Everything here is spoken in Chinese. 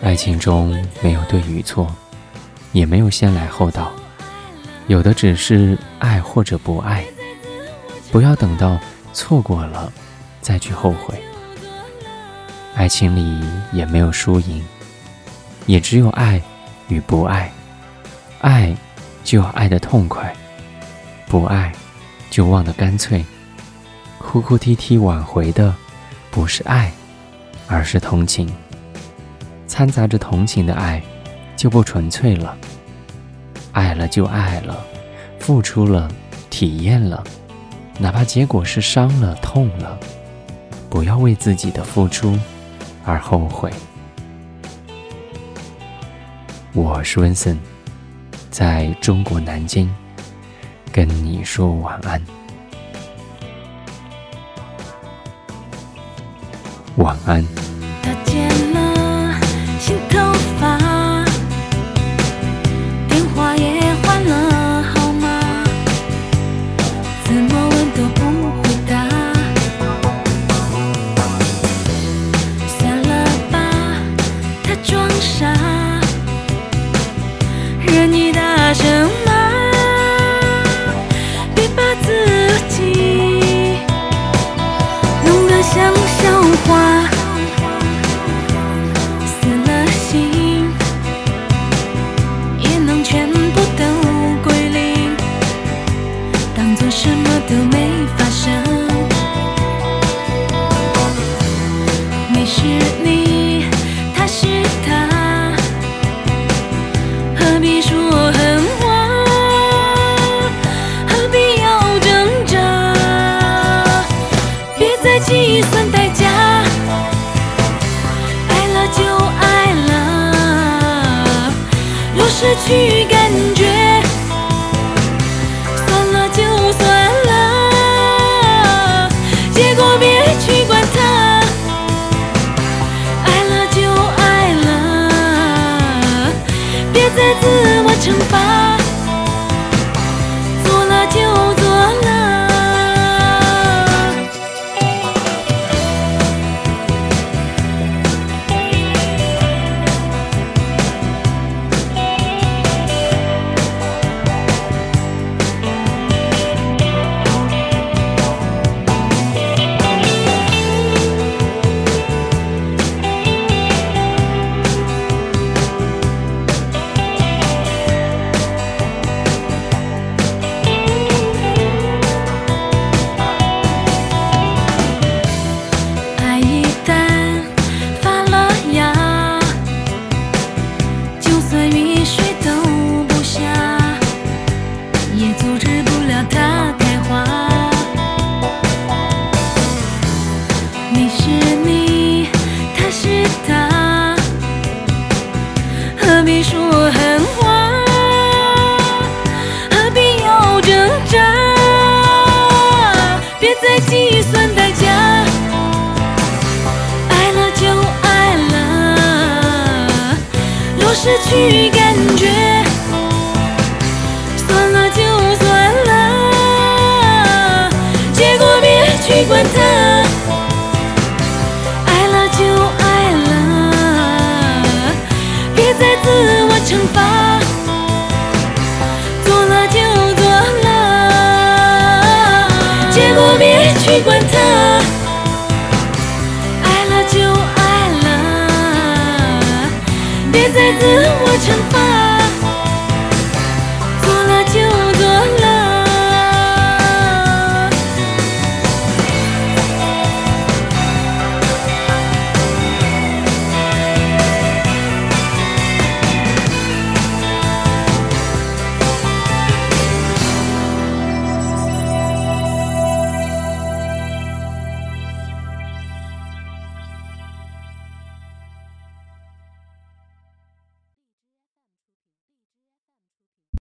爱情中没有对与错，也没有先来后到，有的只是爱或者不爱。不要等到错过了再去后悔。爱情里也没有输赢，也只有爱与不爱。爱就要爱得痛快，不爱就忘得干脆。哭哭啼啼挽回的不是爱，而是同情。掺杂着同情的爱就不纯粹了。爱了就爱了，付出了，体验了，哪怕结果是伤了、痛了，不要为自己的付出而后悔。我是温森，在中国南京跟你说晚安，晚安。像笑话死了心也能全部都归零。当做什么都没发生。你是你他是他。失去感觉，算了就算了，结果别去管它。爱了就爱了，别再自说狠话何必要挣扎？别再计算代价。爱了就爱了若失去感觉吧。做了就做了，结果别去管它。爱了就爱了，别再自我惩罚。